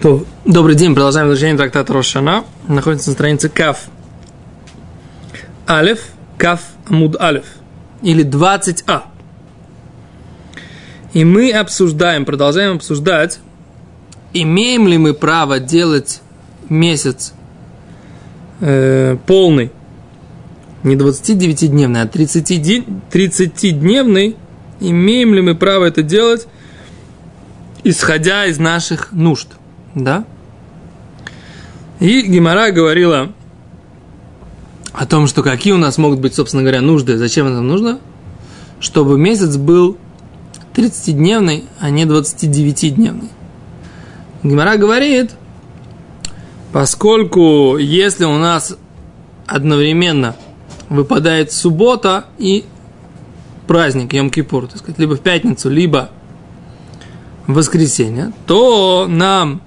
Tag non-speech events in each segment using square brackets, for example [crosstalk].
То, добрый день, продолжаем изучение трактата Рошана. Находится на странице Каф. Алеф, Каф, Амуд Алеф. Или 20А. И мы обсуждаем, продолжаем обсуждать, имеем ли мы право делать месяц э, полный, не 29-дневный, а 30-дневный, имеем ли мы право это делать, исходя из наших нужд – да? И Гимара говорила о том, что какие у нас могут быть, собственно говоря, нужды. Зачем это нужно? Чтобы месяц был 30-дневный, а не 29-дневный. Гимара говорит, поскольку если у нас одновременно выпадает суббота и праздник Йом-Кипур, так сказать, либо в пятницу, либо в воскресенье, то нам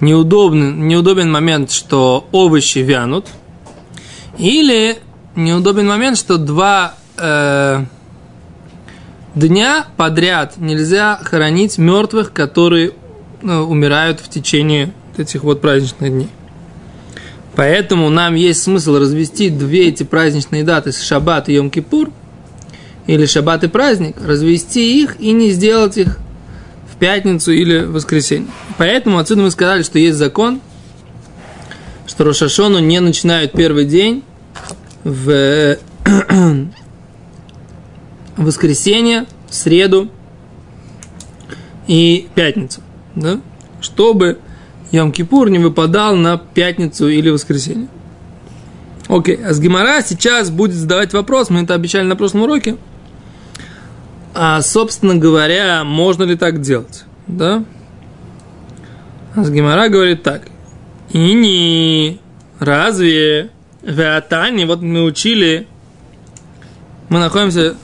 неудобен, неудобен момент, что овощи вянут, или неудобен момент, что два э, дня подряд нельзя хоронить мертвых, которые ну, умирают в течение этих вот праздничных дней. Поэтому нам есть смысл развести две эти праздничные даты, Шаббат и Йом-Кипур, или Шаббат и праздник, развести их и не сделать их пятницу или в воскресенье. Поэтому отсюда мы сказали, что есть закон, что Рошашону не начинают первый день в [clears throat] воскресенье, среду и пятницу. Да? Чтобы Йом-Кипур не выпадал на пятницу или воскресенье. Окей, а с Гимара сейчас будет задавать вопрос, мы это обещали на прошлом уроке – а, собственно говоря, можно ли так делать? Да? А Гимара говорит так. И не разве в Атане, вот мы учили, мы находимся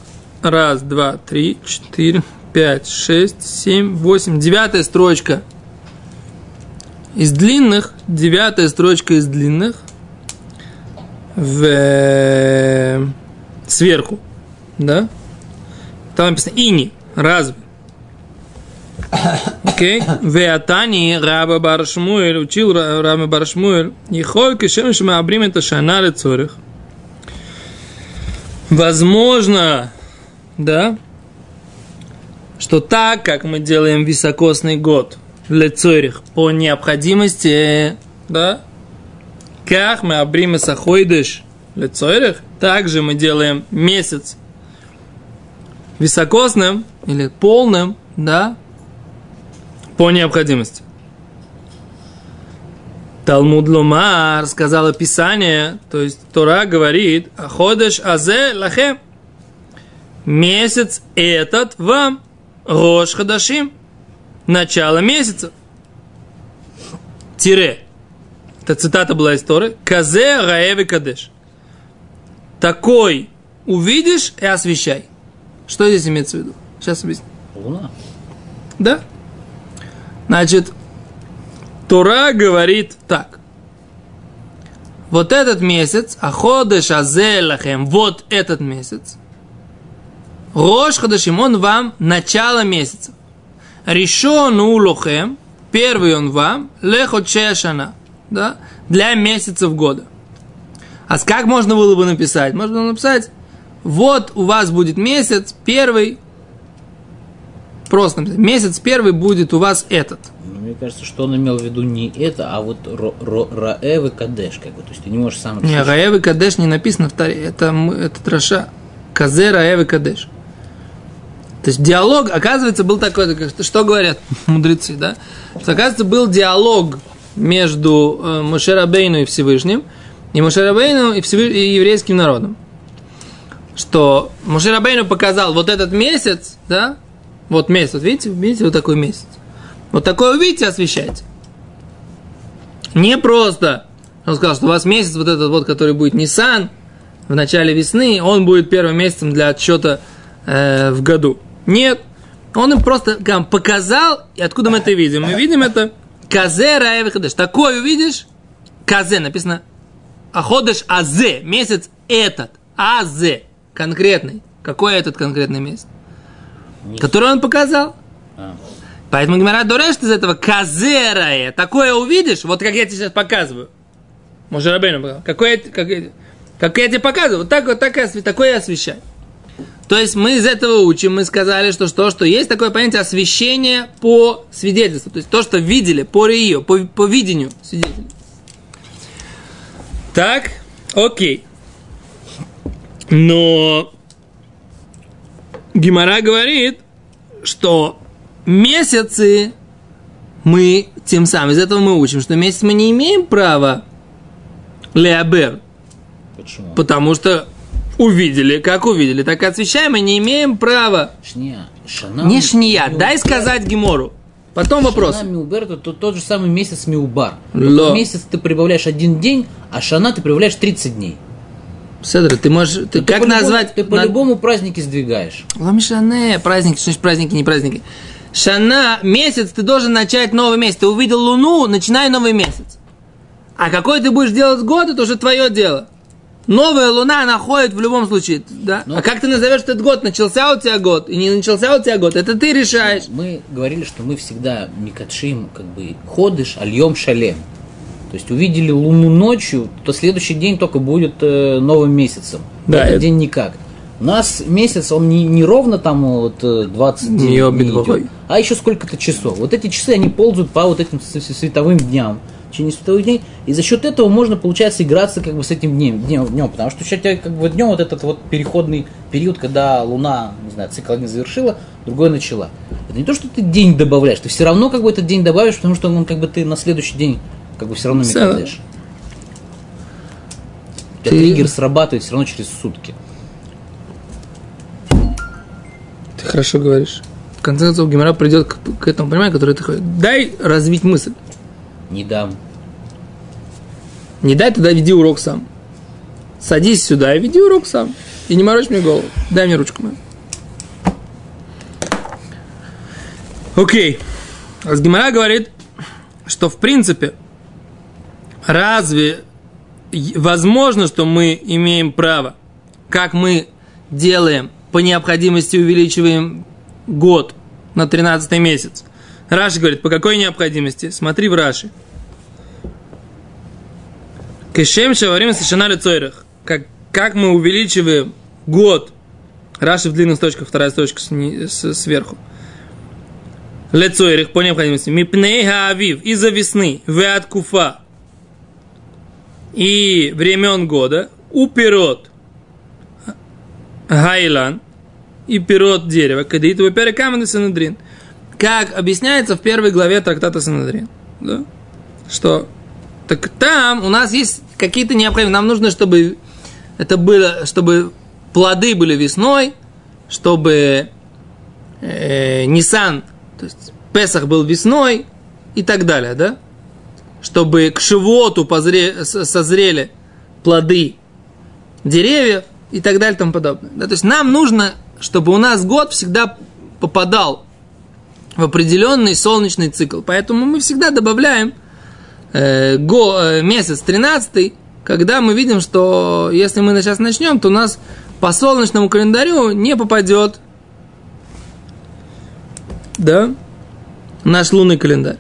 раз, два, три, четыре, пять, шесть, семь, восемь, девятая строчка из длинных, девятая строчка из длинных в сверху, да? Там написано ини, разве? Окей? Веатани Раба Баршмуэль, учил Раба Баршмуэль, и холь кишем шмаабрим это шана лецорих. Возможно, да, что так, как мы делаем високосный год лецорих по необходимости, да, как мы обримы сахойдыш лецорих, также мы делаем месяц високосным или полным, да, по необходимости. Талмуд Лумар сказала Писание, то есть Тора говорит, Аходеш азе лахем. Месяц этот вам. Рош Хадашим. Начало месяца. Тире. Это цитата была из Торы. Казе Раеви Кадеш. Такой увидишь и освещай. Что здесь имеется в виду? Сейчас объясню. Луна. Да? Значит, Тура говорит так. Вот этот месяц, Аходеш Азелахем, вот этот месяц, Рош Хадашим, он вам начало месяца. Решон Улохем, первый он вам, Лехочешана, да, для месяцев года. А как можно было бы написать? Можно было написать вот у вас будет месяц первый, просто месяц первый будет у вас этот. Ну, мне кажется, что он имел в виду не это, а вот Раэв и Кадеш, как бы, то есть ты не можешь сам... Не, Раэв и Кадеш не написано в Таре, это, это Траша. Казе Раэв и Кадеш. То есть диалог, оказывается, был такой, что говорят [laughs] мудрецы, да? Что, оказывается, был диалог между э, Мушерабейну и Всевышним, и Мушерабейну и, Всевыш... и еврейским народом что Мушерабейну показал вот этот месяц, да, вот месяц, видите, видите, вот такой месяц. Вот такой увидите, освещайте. Не просто, он сказал, что у вас месяц вот этот вот, который будет Nissan в начале весны, он будет первым месяцем для отчета э, в году. Нет, он им просто там, показал, и откуда мы это видим? Мы видим это Казе Раевихадеш. Такой увидишь, Казе написано, Аходеш Азе, месяц этот, Азе конкретный. Какой этот конкретный месяц? Нет. Который он показал. А. Поэтому Гимара дурешит из этого казерая. Такое увидишь, вот как я тебе сейчас показываю. Может, Рабейну показал. Какое, как, как я тебе показываю, вот так вот так, такое я освещаю. То есть мы из этого учим, мы сказали, что, что, что есть такое понятие освещения по свидетельству. То есть то, что видели по Рио, по, по видению свидетелей. Так, окей. Но Гимара говорит, что месяцы мы тем самым, из этого мы учим, что месяц мы не имеем права леабер. Почему? Потому что увидели, как увидели, так и освещаем, мы не имеем права. Шния. Шана. Не шния, дай сказать Гимору. Потом вопрос. Шана Миубер это тот, тот же самый месяц Миубар. Ло. Месяц ты прибавляешь один день, а Шана ты прибавляешь 30 дней. Седр, ты можешь, ты, Ты как по-любому- назвать? Ты на- по-любому праздники сдвигаешь. Ламишане, праздники, что значит праздники, не праздники. Шана, месяц, ты должен начать новый месяц. Ты увидел луну, начинай новый месяц. А какой ты будешь делать год, это уже твое дело. Новая луна находит в любом случае, да? Ну. а как ты назовешь этот год? Начался у тебя год и не начался у тебя год? Это ты решаешь. Мы говорили, что мы всегда микатшим, как бы, ходыш, альем шалем. То есть увидели луну ночью, то следующий день только будет э, новым месяцем. Да, Этот это- день никак. У нас месяц, он не, не ровно там вот э, 20 Не дней обид идет, а еще сколько-то часов. Вот эти часы, они ползают по вот этим световым дням, в течение световых дней, и за счет этого можно, получается, играться как бы с этим днем, днем, днем потому что у тебя как бы днем вот этот вот переходный период, когда Луна, не знаю, цикл один завершила, другой начала. Это не то, что ты день добавляешь, ты все равно как бы этот день добавишь, потому что он как бы ты на следующий день как бы все равно микадеш. Ты- триггер срабатывает все равно через сутки. Ты хорошо говоришь. В конце концов, Гимара придет к, к этому пониманию, ты хочешь. Дай развить мысль. Не дам. Не дай, тогда веди урок сам. Садись сюда и веди урок сам. И не морочь мне голову. Дай мне ручку мою. Окей. Разгимара говорит, что в принципе, разве возможно, что мы имеем право, как мы делаем, по необходимости увеличиваем год на 13 месяц. Раши говорит, по какой необходимости? Смотри в Раши. Кешем шаварим совершена лицойрах. Как, как мы увеличиваем год. Раши в длинных строчках, вторая строчка сверху. Лецойрах по необходимости. Мипней хаавив. Из-за весны. Веат куфа. И времен года. У пирот. Гайлан. И пирот дерева. Кадит вапера камен санадрин. Как объясняется в первой главе трактата Санадрин. Да? Что так там у нас есть какие-то необходимые. Нам нужно, чтобы это было, чтобы плоды были весной, чтобы э, Нисан, то есть Песах был весной и так далее, да? Чтобы к Шивоту позре- созрели плоды деревьев и так далее и тому подобное. Да? То есть нам нужно, чтобы у нас год всегда попадал в определенный солнечный цикл. Поэтому мы всегда добавляем э, го, э, месяц 13, когда мы видим, что если мы сейчас начнем, то у нас по солнечному календарю не попадет да, наш лунный календарь.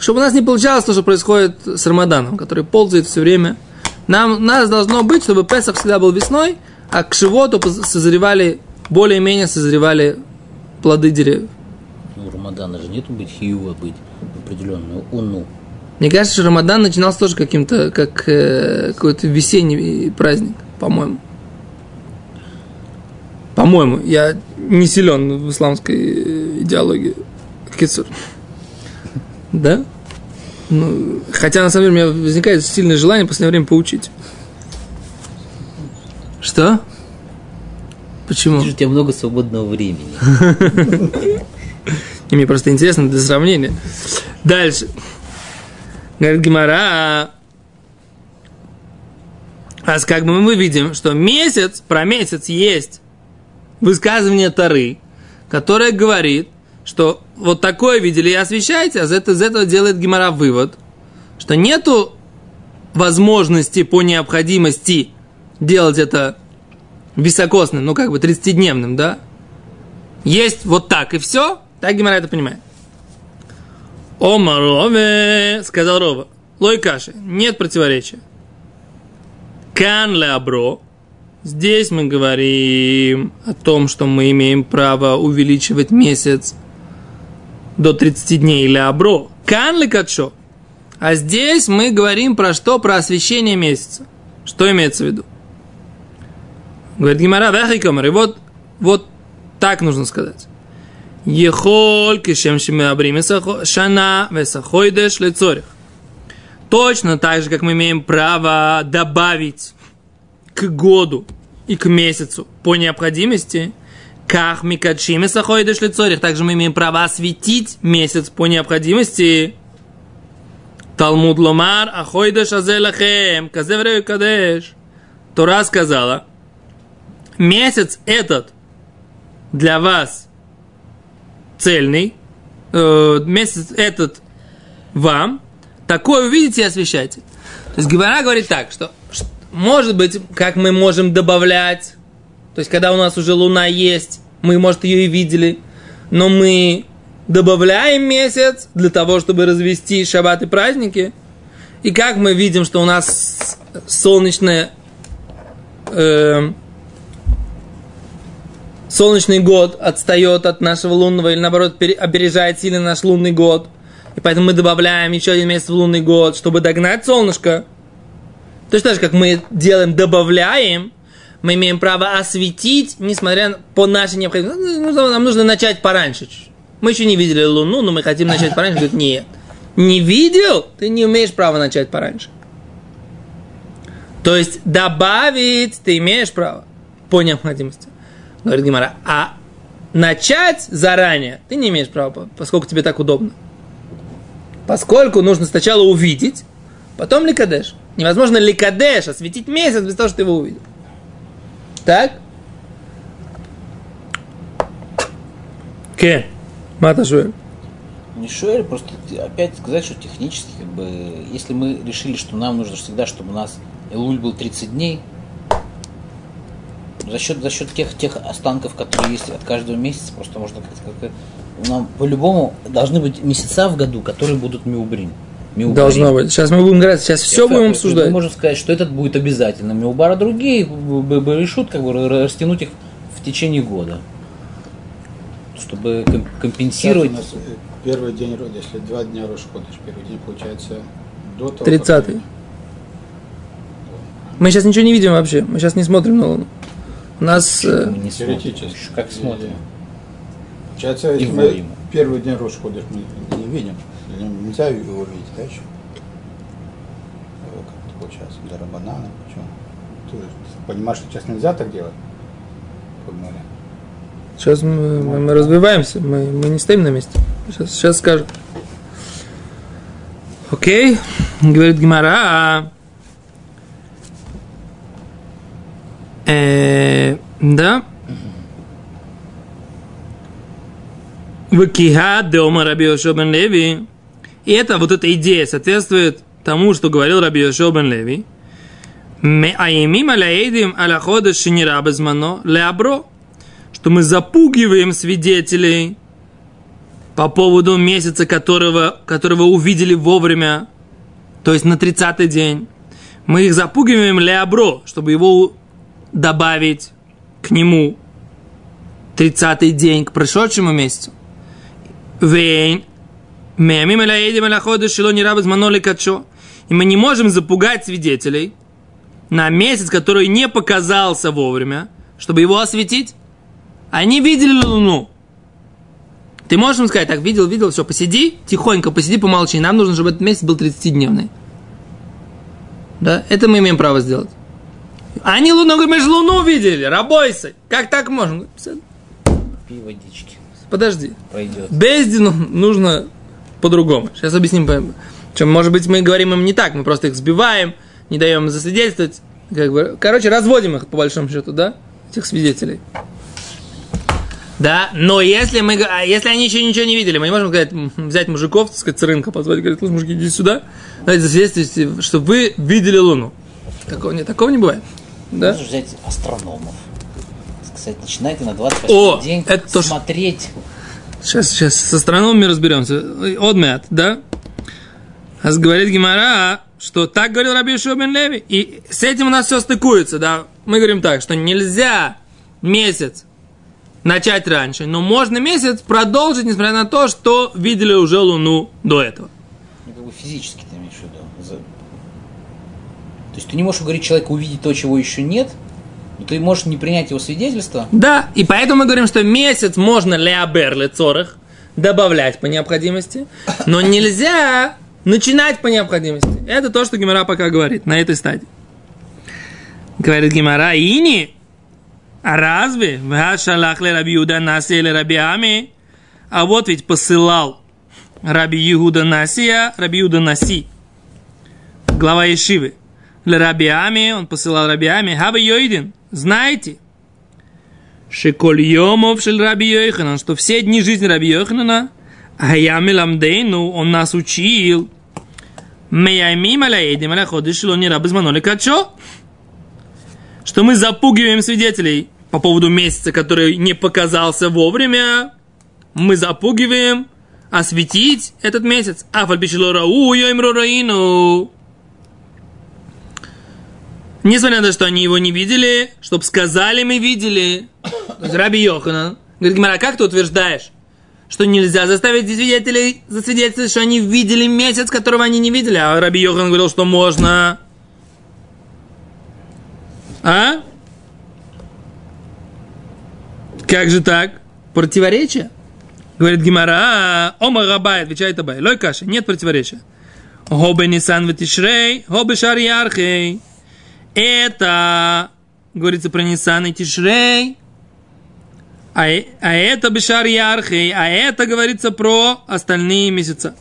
Чтобы у нас не получалось то, что происходит с Рамаданом, который ползает все время. Нам, нас должно быть, чтобы Песах всегда был весной, а к Шивоту поз- созревали, более-менее созревали плоды деревьев. Ну, Рамадана же нету быть хиюва, быть определенную уну. Мне кажется, что Рамадан начинался тоже каким-то, как э, какой-то весенний праздник, по-моему. По-моему, я не силен в исламской э, идеологии. Кицур. Да? Ну, хотя, на самом деле, у меня возникает сильное желание в последнее время поучить. Что? Почему? Вижу, у тебя много свободного времени. [laughs] И мне просто интересно для сравнения. Дальше. Говорит Гимара. А как бы мы видим, что месяц, про месяц есть высказывание Тары, которое говорит, что вот такое видели и освещайте, а из этого, делает Гимара вывод, что нету возможности по необходимости делать это високосным, ну как бы 30-дневным, да? Есть вот так и все, так Гимара это понимает. Омар Рове, сказал Рова. Лой каши, нет противоречия. Кан леабро. Здесь мы говорим о том, что мы имеем право увеличивать месяц до 30 дней леабро. Кан ли качо. А здесь мы говорим про что? Про освещение месяца. Что имеется в виду? Говорит Гимара, вехикомер. И вот, вот так нужно сказать. Ехоль кишем шимеабрим шана весахойдеш лецорих. Точно так же, как мы имеем право добавить к году и к месяцу по необходимости, как микадшим и сахойдеш лицорих, также мы имеем право осветить месяц по необходимости. Талмуд ломар, ахойдеш азелахем, казеврею кадеш. Тора сказала, месяц этот для вас цельный, э, месяц этот вам, Такое увидите и освещайте. То есть Гевара говорит так, что может быть, как мы можем добавлять, то есть когда у нас уже луна есть, мы, может, ее и видели, но мы добавляем месяц для того, чтобы развести шаббат и праздники. И как мы видим, что у нас солнечное, э, солнечный год отстает от нашего лунного или наоборот опережает сильно наш лунный год – и поэтому мы добавляем еще один месяц в лунный год, чтобы догнать солнышко. Точно так же, как мы делаем, добавляем, мы имеем право осветить, несмотря по нашей необходимости. Ну, нам нужно начать пораньше. Мы еще не видели Луну, но мы хотим начать пораньше. Говорит, нет. Не видел? Ты не умеешь право начать пораньше. То есть добавить ты имеешь право по необходимости. Говорит Гимара, а начать заранее ты не имеешь права, поскольку тебе так удобно. Поскольку нужно сначала увидеть, потом ликадеш. Невозможно ликадеш осветить месяц без того, что ты его увидел. Так? Ке, Мата Шуэль. Не Шуэль, просто опять сказать, что технически, как бы, если мы решили, что нам нужно всегда, чтобы у нас Элуль был 30 дней, за счет, за счет тех, тех останков, которые есть от каждого месяца, просто можно как-то нам по-любому должны быть месяца в году, которые будут миубрин. Миубрин. Должно быть. Сейчас мы будем играть, сейчас все будем обсуждать. Мы можем сказать, что этот будет обязательно миубар, а другие решут как бы растянуть их в течение года. Чтобы компенсировать. Сейчас у нас первый день, если два дня Рошходыш, первый день получается до того. 30 Мы сейчас ничего не видим вообще. Мы сейчас не смотрим на Луну. У нас... Э, не Теоретически. Как смотрим? Получается, если мы первый день Рош ходишь, мы не видим. Нельзя его видеть, да, еще? Как это получается? Для Рабанана, почему? Ты понимаешь, что сейчас нельзя так делать? Сейчас мы, мы, мы развиваемся, мы, мы не стоим на месте. Сейчас, сейчас скажем. Окей, говорит Гимара. Э, да. Вакиха дома Раби Леви. И это, вот эта идея соответствует тому, что говорил Раби Йошо бен Леви. Аимим аляэдим аляхода шинира безмано леабро. Что мы запугиваем свидетелей по поводу месяца, которого, которого увидели вовремя, то есть на 30-й день. Мы их запугиваем леабро, чтобы его добавить к нему 30-й день, к прошедшему месяцу. Вейн. Мемим элаидим эляходы шило не рабы зманоли качо. И мы не можем запугать свидетелей на месяц, который не показался вовремя, чтобы его осветить. Они видели луну. Ты можешь им сказать, так, видел, видел, все, посиди, тихонько, посиди, помолчи. Нам нужно, чтобы этот месяц был 30-дневный. Да, это мы имеем право сделать. Они луну, мы же луну видели, рабойся. Как так можно? Водички. Подожди. Пойдет. Бездину нужно по-другому. Сейчас объясним. Чем, может быть, мы говорим им не так, мы просто их сбиваем, не даем им засвидетельствовать. Как бы, короче, разводим их, по большому счету, да, этих свидетелей. Да, но если мы, а если они еще ничего не видели, мы не можем сказать, взять мужиков, так сказать, с рынка, позвать, говорить, слушай, мужики, иди сюда, дайте засвидетельствуйте, чтобы вы видели Луну. Такого, не, такого не бывает. Да? Можешь взять астрономов сказать, начинайте на 28 О, день это смотреть Сейчас, сейчас с астрономами разберемся. Одмят, да? А говорит Гимара, что так говорил Раби Шубин Леви. И с этим у нас все стыкуется, да? Мы говорим так, что нельзя месяц начать раньше, но можно месяц продолжить, несмотря на то, что видели уже Луну до этого. Ну, как бы физически ты имеешь в виду. То есть ты не можешь говорить человеку увидеть то, чего еще нет, ты можешь не принять его свидетельство. Да, и поэтому мы говорим, что месяц можно леабер лецорах добавлять по необходимости, но нельзя начинать по необходимости. Это то, что Гимара пока говорит на этой стадии. Говорит Гимара, ини, а разве? Вашалах ле Раби Юда Наси или Раби Ами? А вот ведь посылал Раби Юда Насия, Раби Юда Наси, глава Ешивы. Ле Раби Ами, он посылал Раби Ами, Хаба Йойдин, знаете, Шеколь Йомов шель Раби Йоханан, что все дни жизни Раби Йоханана, а я Меламдейну, он нас учил, Меяймим аляедим аля ходыш не рабы зманоли качо. Что мы запугиваем свидетелей по поводу месяца, который не показался вовремя. Мы запугиваем осветить этот месяц. А фальпичило рау раину. Несмотря на то, что они его не видели, чтобы сказали, мы видели. Раби Йохана. Говорит, Гимара, как ты утверждаешь? что нельзя заставить свидетелей засвидетельствовать, что они видели месяц, которого они не видели. А Раби Йохан говорил, что можно. А? Как же так? Противоречие? Говорит Гимара, а, Ома Рабай, отвечает Абай. Лой каши, нет противоречия. Хобе Нисан Ветишрей, хобе Шариархей. Это, говорится про Нисан и Тишрей, а, а это Бешар Ярхей, а это говорится про остальные месяца.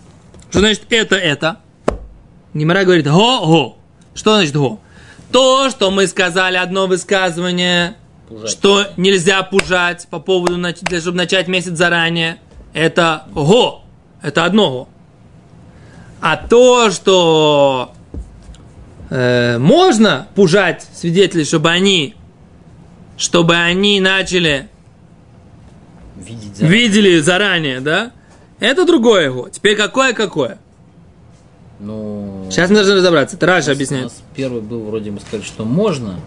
Что значит это, это? Гимара говорит го-го. Что значит го? То, что мы сказали, одно высказывание, пужать. что нельзя пужать по поводу, чтобы начать месяц заранее, это го. Это одно го. А то, что э, можно пужать свидетелей, чтобы они, чтобы они начали Видеть заранее. видели заранее, да? Это другое его. Теперь какое какое? Ну, Сейчас мы должны разобраться. Это Раша объясняет. У нас первый был, вроде мы сказали, что можно.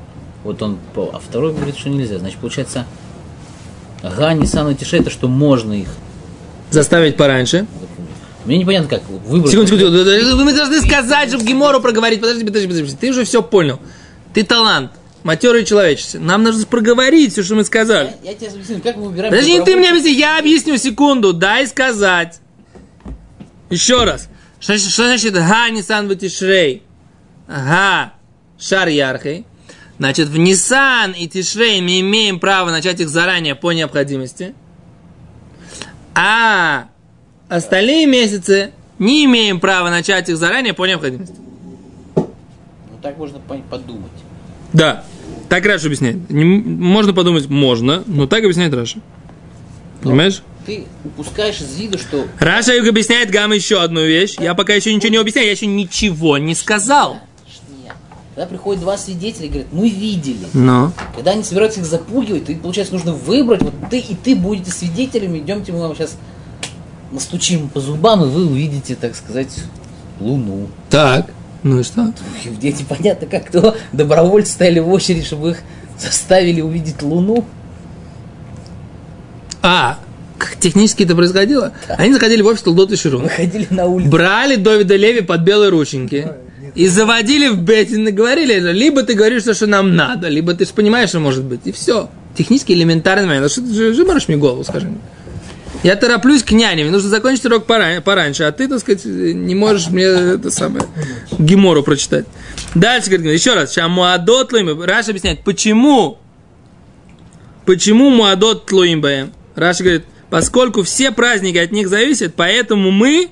Вот он, а второй говорит, что нельзя. Значит, получается, Га, Нисан и Тише, это что можно их. Заставить пораньше. Мне непонятно, как выбрать. Секунду, секунду. Вы должны сказать, чтобы Гемору проговорить. Подожди, подожди, подожди. Ты уже все понял. Ты талант матерый человечество. Нам нужно проговорить все, что мы сказали. Я, я тебе объясню, как мы выбираем... Подожди, ты мне объясни, я объясню секунду, дай сказать. Еще раз. Что, что значит га нисан тишрей? Га шар ярхей. Значит, в Нисан и Тишрей мы имеем право начать их заранее по необходимости. А остальные месяцы не имеем права начать их заранее по необходимости. Ну, так можно подумать. Да. Так Раши объясняет. Не, можно подумать, можно, но так объясняет Раши. Понимаешь? Ты упускаешь из виду, что... Раши объясняет, Гемара еще одну вещь. Я пока еще ничего не объясняю, я еще ничего не сказал. Когда приходят два свидетеля и говорят, мы видели. Но. Когда они собираются их запугивать, то, получается, нужно выбрать, вот ты и ты будете свидетелями, идемте мы вам сейчас настучим по зубам, и вы увидите, так сказать, Луну. Так. Ну и что? Дети, понятно, как то добровольцы стояли в очередь, чтобы их заставили увидеть Луну. А, как технически это происходило? Да. Они заходили в офис Толдот и Ширун. Выходили на улицу. Брали Довида Леви под белые рученьки. И заводили в Бетин и говорили, либо ты говоришь, что, что нам надо, либо ты же понимаешь, что может быть. И все. Технически элементарный момент. Что ты же мне голову, скажи мне. Я тороплюсь к няне, мне нужно закончить урок пораньше, а ты, так сказать, не можешь мне это самое гемару прочитать. Дальше, говорит, еще раз, שהמועדות תלויים, Раши объясняет, почему, почему מועדות תלויים Раши говорит, поскольку все праздники от них зависят, поэтому мы,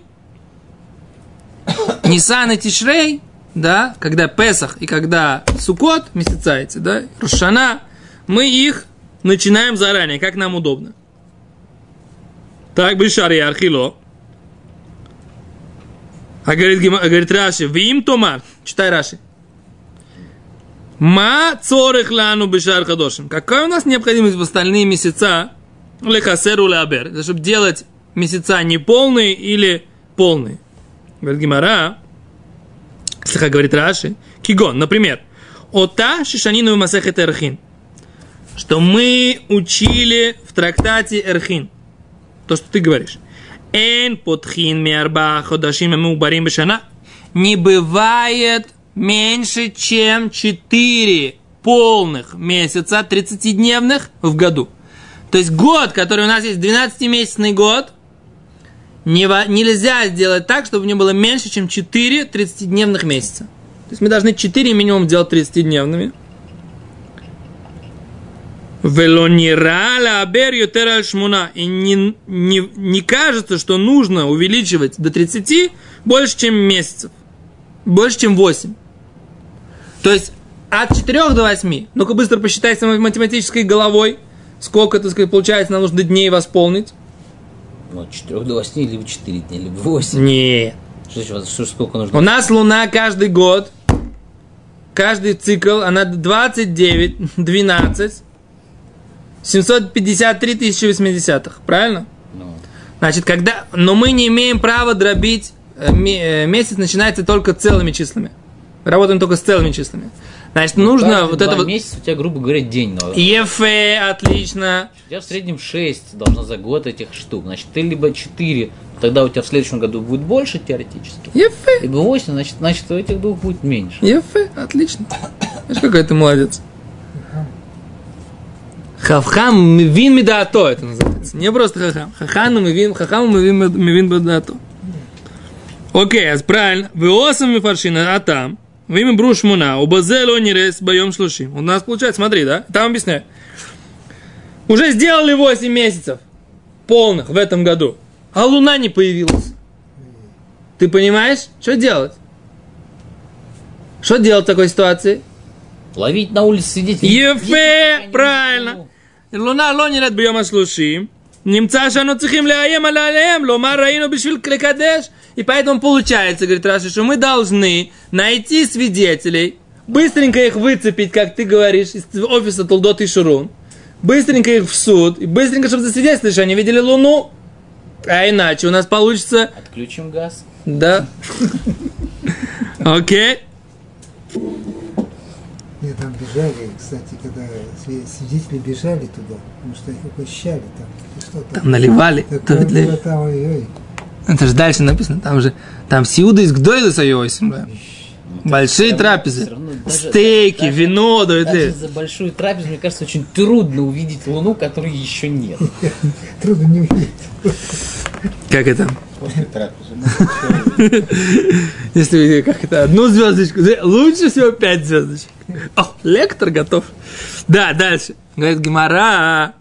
Нисан и Тишрей, да, когда Песах и когда Сукот, месяца да, Рош аШана, мы их начинаем заранее, как нам удобно. Так, Бишари Архило. А говорит, говорит Раши, Вим Томар, читай Раши. Ма цорых лану бешар хадошим. Какая у нас необходимость в остальные месяца лехасеру леабер, чтобы делать месяца неполные или полные. Говорит Гимара, слегка говорит Раши, Кигон, например, Ота Шишанину Масехет Эрхин, что мы учили в трактате Эрхин, то, что ты говоришь. Эн подхин миарба ходашим барим бешана. Не бывает меньше, чем 4 полных месяца, 30-дневных в году. То есть год, который у нас есть, 12-месячный год, не, нельзя сделать так, чтобы у него было меньше, чем 4 30-дневных месяца. То есть мы должны 4 минимум делать 30-дневными. Велонирала абер ютера шмуна. И не, не, не кажется, что нужно увеличивать до 30 больше, чем месяцев. Больше, чем 8. То есть от 4 до 8. Ну-ка быстро посчитай самой математической головой, сколько, так сказать, получается, нам нужно дней восполнить. Ну, от 4 до 8, либо 4 дня, либо 8. Нет. Что, что, что, сколько нужно? У нас Луна каждый год, каждый цикл, она 29, 12, 753 тысячи 80 правильно? Ну. Значит, когда... Но мы не имеем права дробить... Э, э, месяц начинается только целыми числами. Работаем только с целыми числами. Значит, ну, нужно вот это вот... месяц у тебя, грубо говоря, день. Но... ЕФ, отлично. У тебя в среднем 6 должно за год этих штук. Значит, ты либо 4, тогда у тебя в следующем году будет больше теоретически. ЕФ. Либо 8, значит, значит у этих двух будет меньше. ЕФ, отлично. Знаешь, какой ты молодец. Хавхам мивин медато это называется. Не просто хахам. Хахану мивин, хахам мивин, мивин медато. Окей, а правильно. Веосам мифаршина, а там. Во имя Брушмуна, у Базело Нерес боем шлушим. У нас получается, смотри, да? Там объясняю. Уже сделали 8 месяцев полных в этом году, а луна не появилась. Ты понимаешь, что делать? Что делать в такой ситуации? Ловить на улице свидетелей. Ефе, правильно. Луна лонерет бьема слушим. Немца шану цихим леаем алялеем, лома раину бешвил клекадеш. И поэтому получается, говорит Раши, что мы должны найти свидетелей, быстренько их выцепить, как ты говоришь, из офиса Толдот и Шурун, быстренько их в суд, и быстренько, чтобы засвидетельствовали, что они видели Луну, а иначе у нас получится... Отключим газ. Да. [laughs] Окей. Нет, там бежали, кстати, когда свидетели бежали туда, потому что их похищали там. Что там? там наливали. Такое было там, ой, ой. Это же дальше написано, там же, там Сиуда из Гдойла да. Большие трапезы, равно, даже, стейки, даже, вино, да, даже за большую трапезу, мне кажется, очень трудно увидеть Луну, которой еще нет. [laughs] Трудно не увидеть. Как это? После трапезы. [laughs] Если как это, одну звездочку, лучше всего пять звездочек. О, лектор готов. Да, дальше. Говорит Гимара.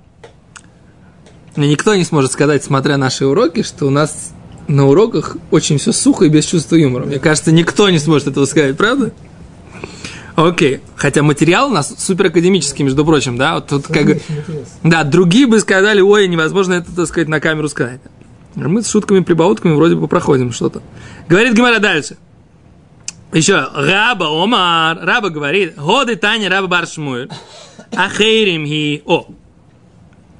Мне никто не сможет сказать, смотря наши уроки, что у нас на уроках очень все сухо и без чувства юмора. Мне кажется, никто не сможет этого сказать, правда? Окей. Хотя материал у нас супер академический, между прочим, да? Вот тут как... Да, другие бы сказали, ой, невозможно это, так сказать, на камеру сказать. Мы с шутками, прибаутками вроде бы проходим что-то. Говорит Гимара дальше. Еще, Раба Омар, Раба говорит, годы Таня Раба Баршмуэль, ахейрим хи, о.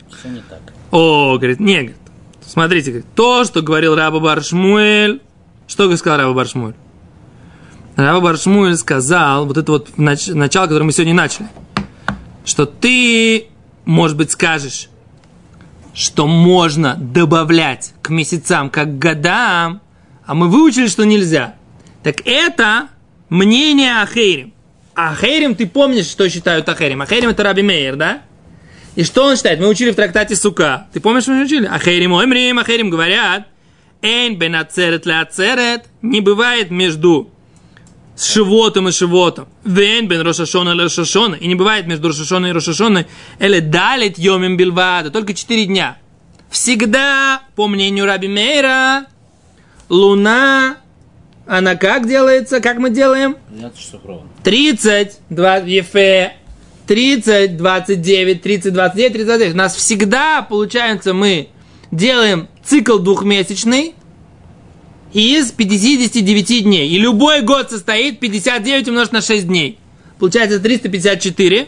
Все не так. О, говорит, не, говорит, смотрите, то, что говорил Раба Баршмуэль, что сказал Раба Баршмуэль? Раба Баршмуэль сказал, вот это вот нач- начало, которое мы сегодня начали, что ты, может быть, скажешь, что можно добавлять к месяцам, как к годам, а мы выучили, что нельзя. Так это мнение Ахейрим. Ахейрим, ты помнишь, что считают Ахейрим? Ахейрим это Раби Мейер, да? И что он считает? Мы учили в трактате Сука. Ты помнишь, мы учили? Ахейрим оймрим, Ахейрим говорят, Эйн бен ацерет ле ацерет, не бывает между Шивотом и Шивотом. Вен бен Рошашона и Рошашона. И не бывает между Рошашоной и Рошашоной. Или далит йомим билвада. Только 4 дня. Всегда, по мнению Раби Мейра, Луна она как делается? Как мы делаем? 12 часов ровно. 30, 2, ефе, 30, 29, 30, 29, 30, 29. У нас всегда, получается, мы делаем цикл двухмесячный из 59 дней. И любой год состоит 59 умножить на 6 дней. Получается 354.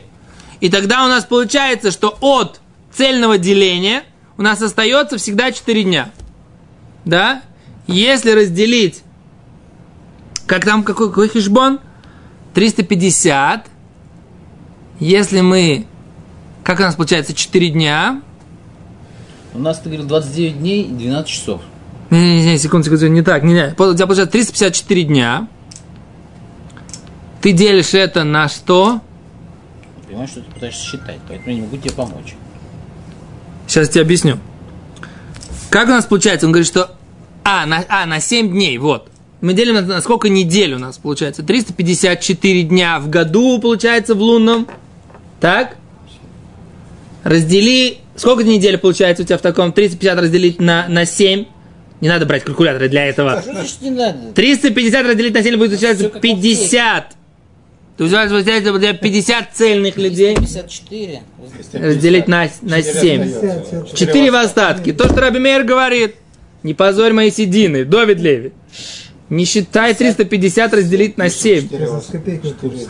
И тогда у нас получается, что от цельного деления у нас остается всегда 4 дня. да, если разделить, как там, какой, какой хишбон? 350, если мы, как у нас получается, 4 дня, У нас, ты говорил, 29 дней и 12 часов. не, не, не, секунду, секунду, не так, не, не. У тебя получается 354 дня. Ты делишь это на что? Понимаешь, что ты пытаешься считать, поэтому я не могу тебе помочь. Сейчас тебе объясню. Как у нас получается? Он говорит, что... А, на, а, на 7 дней, вот. Мы делим на, на сколько недель у нас получается? 354 дня в году получается в лунном. Так? Раздели... Сколько недель получается у тебя в таком? 350 разделить на, на 7. Не надо брать калькуляторы для этого. Что значит не надо? 350 разделить на 7 будет как 50. То есть у вас получается у тебя 50 цельных людей 54. разделить на, на 7. 50, Четыре в остатке. То, что Раби Мейер говорит. Не позорь мои седины. Довид Леви. Не считай 350 разделить на 7. За копейку курит.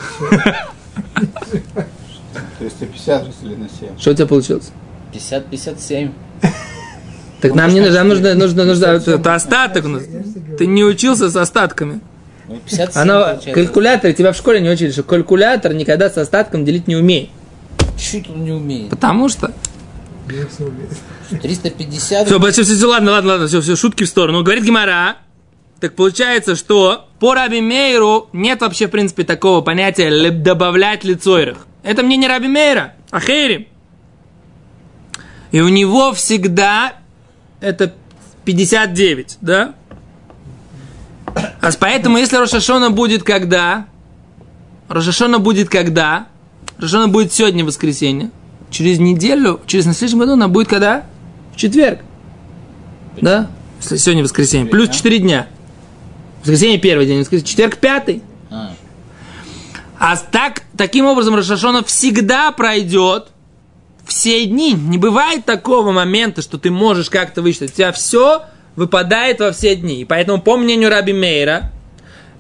350 разделили на 7. Что у тебя получилось? 50-57. Так нам не нужно, нам нужно, нужно, нужно, это остаток у нас. Ты не учился с остатками. Ну, 57 Оно, получается. калькулятор, тебя в школе не учили, что калькулятор никогда с остатком делить не умеет. Чуть он не умеет. Потому что... 350. Все, все, все, все, ладно, ладно, ладно, все, все, шутки в сторону. Говорит Гимара, так получается, что по Раби Мейру нет вообще, в принципе, такого понятия добавлять лицойрах. Это мне не Раби Мейра, а Хейри. И у него всегда это 59, да? А поэтому, если Рошашона будет когда? Рошашона будет когда? Рошашона будет сегодня воскресенье. Через неделю, через на следующем году она будет когда? В четверг. Да? Сегодня воскресенье. Плюс 4 дня. Воскресенье первый день, воскресенье, четверг пятый. А, так, таким образом Рошашона всегда пройдет все дни. Не бывает такого момента, что ты можешь как-то высчитать. У тебя все выпадает во все дни. И поэтому, по мнению Раби Мейра,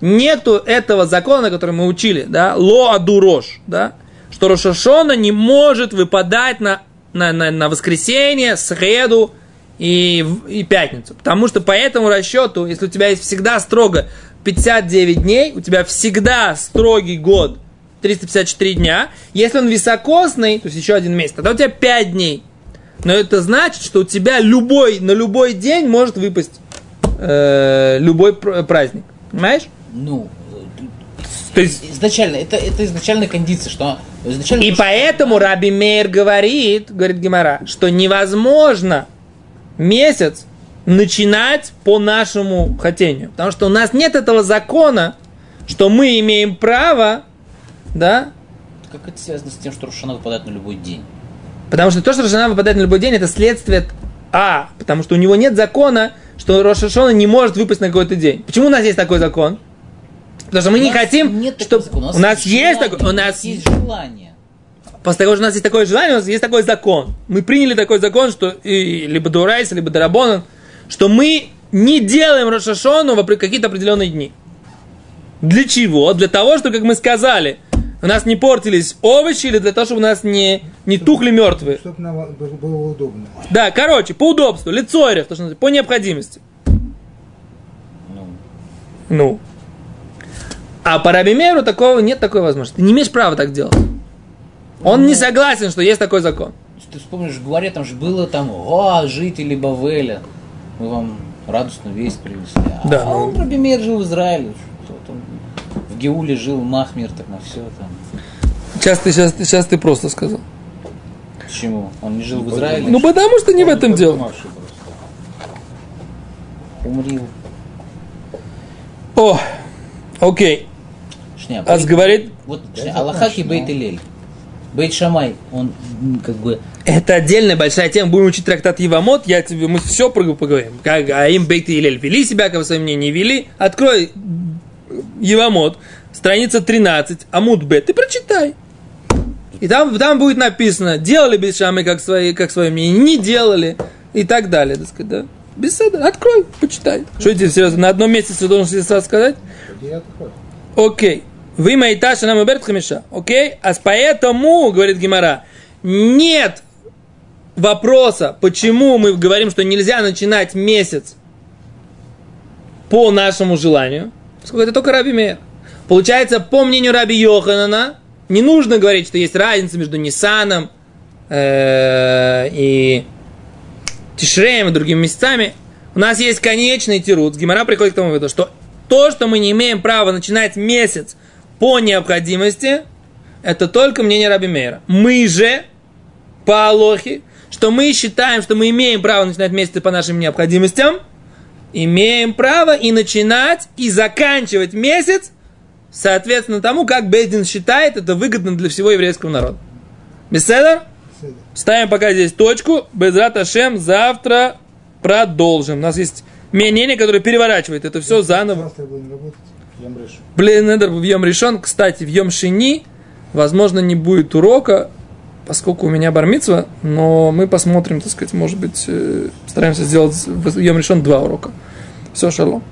нету этого закона, который мы учили, да, ло адурош, да, что Рошашона не может выпадать на, на, на, на воскресенье, среду и, и пятницу. Потому что по этому расчету, если у тебя есть всегда строго 59 дней, у тебя всегда строгий год 354 дня. Если он високосный, то есть еще один месяц, тогда у тебя 5 дней. Но это значит, что у тебя любой, на любой день может выпасть э, любой пр- праздник. Понимаешь? ну, То есть, изначально, это, это изначальная кондиция, что изначально... и поэтому Раби Мейр говорит, говорит Гимара, что невозможно месяц начинать по нашему хотению. Потому что у нас нет этого закона, что мы имеем право, да, Как это связано с тем, что Рош аШана выпадает на любой день? Потому что то, что Рош аШана выпадает на любой день, это следствие А. Потому что у него нет закона, что Рош аШана не может выпасть на какой-то день. Почему у нас есть такой закон? Потому что мы У не нас хотим, нет чтобы... такого закона, У нас есть желание, такой... У нас есть желание. После того, что у нас есть такое желание, у нас есть такой закон. Мы приняли такой закон, что и, либо דאורייתא, либо דרבנן, что мы не делаем Рошашону в какие-то определенные дни. Для чего? Для того, чтобы, как мы сказали, у нас не портились овощи, или для того, чтобы у нас не, не тухли мертвые. Чтобы нам было удобно. Да, короче, по удобству, лицойрах, то, что по необходимости. Ну, Ну. А по Рабимеру такого нет такой возможности. Ты не имеешь права так делать. Он не согласен, что есть такой закон. ты вспомнишь, в Гуаре там же было там, о, жители Бавеля, мы вам радостную весть принесли. А Да, ну- он, Рабимир, жил в Израиле. Что там, в Геуле жил Махмир, так на все там. Сейчас ты, сейчас, ты- сейчас ты просто сказал. Почему? Он не жил в Израиле? Ну, потому что не в этом дело. Умрил. О, окей. Шня, Ас говорит, Вот шня, Аллахак и Бейт Илель. Бейт Шамай, он как бы это отдельная большая тема. Будем учить трактат Евамот, я тебе, мы все поговорим. Как, а им Бейт и Илель вели себя, как в своем мнении вели. Открой Евамот, страница 13, Амуд Б, ты прочитай. И там, там будет написано, делали Бешамы как свои, как свое мнение, не делали, и так далее. Так сказать, да? Беседа, открой, почитай. Что тебе серьезно, на одном месте все должен сразу сказать? Я открою. Окей. Вы Маиташа нам Берт Хамиша. Окей? А поэтому, говорит Гимара, нет вопроса, почему мы говорим, что нельзя начинать месяц по нашему желанию, поскольку это только Раби Мейер. Получается, по мнению Раби Йоханана, не нужно говорить, что есть разница между Ниссаном э, и Тишреем и другими месяцами. У нас есть конечный тирут. Гимара приходит к тому что то, что мы не имеем права начинать месяц по необходимости, это только мнение Раби Мейра. Мы же по Алохе, что мы считаем, что мы имеем право начинать месяцы по нашим необходимостям, имеем право и начинать, и заканчивать месяц, соответственно тому, как Бездин считает, это выгодно для всего еврейского народа. Беседа? Ставим пока здесь точку. Безрат Ашем завтра продолжим. У нас есть мнение, которое переворачивает это все заново. Завтра будем работать. Блин, Недер в Йом решен. Кстати, в Йом Шини, возможно, не будет урока, поскольку у меня бармитва, но мы посмотрим, так сказать, может быть, э, стараемся сделать в Йом решен два урока. Все, шалом.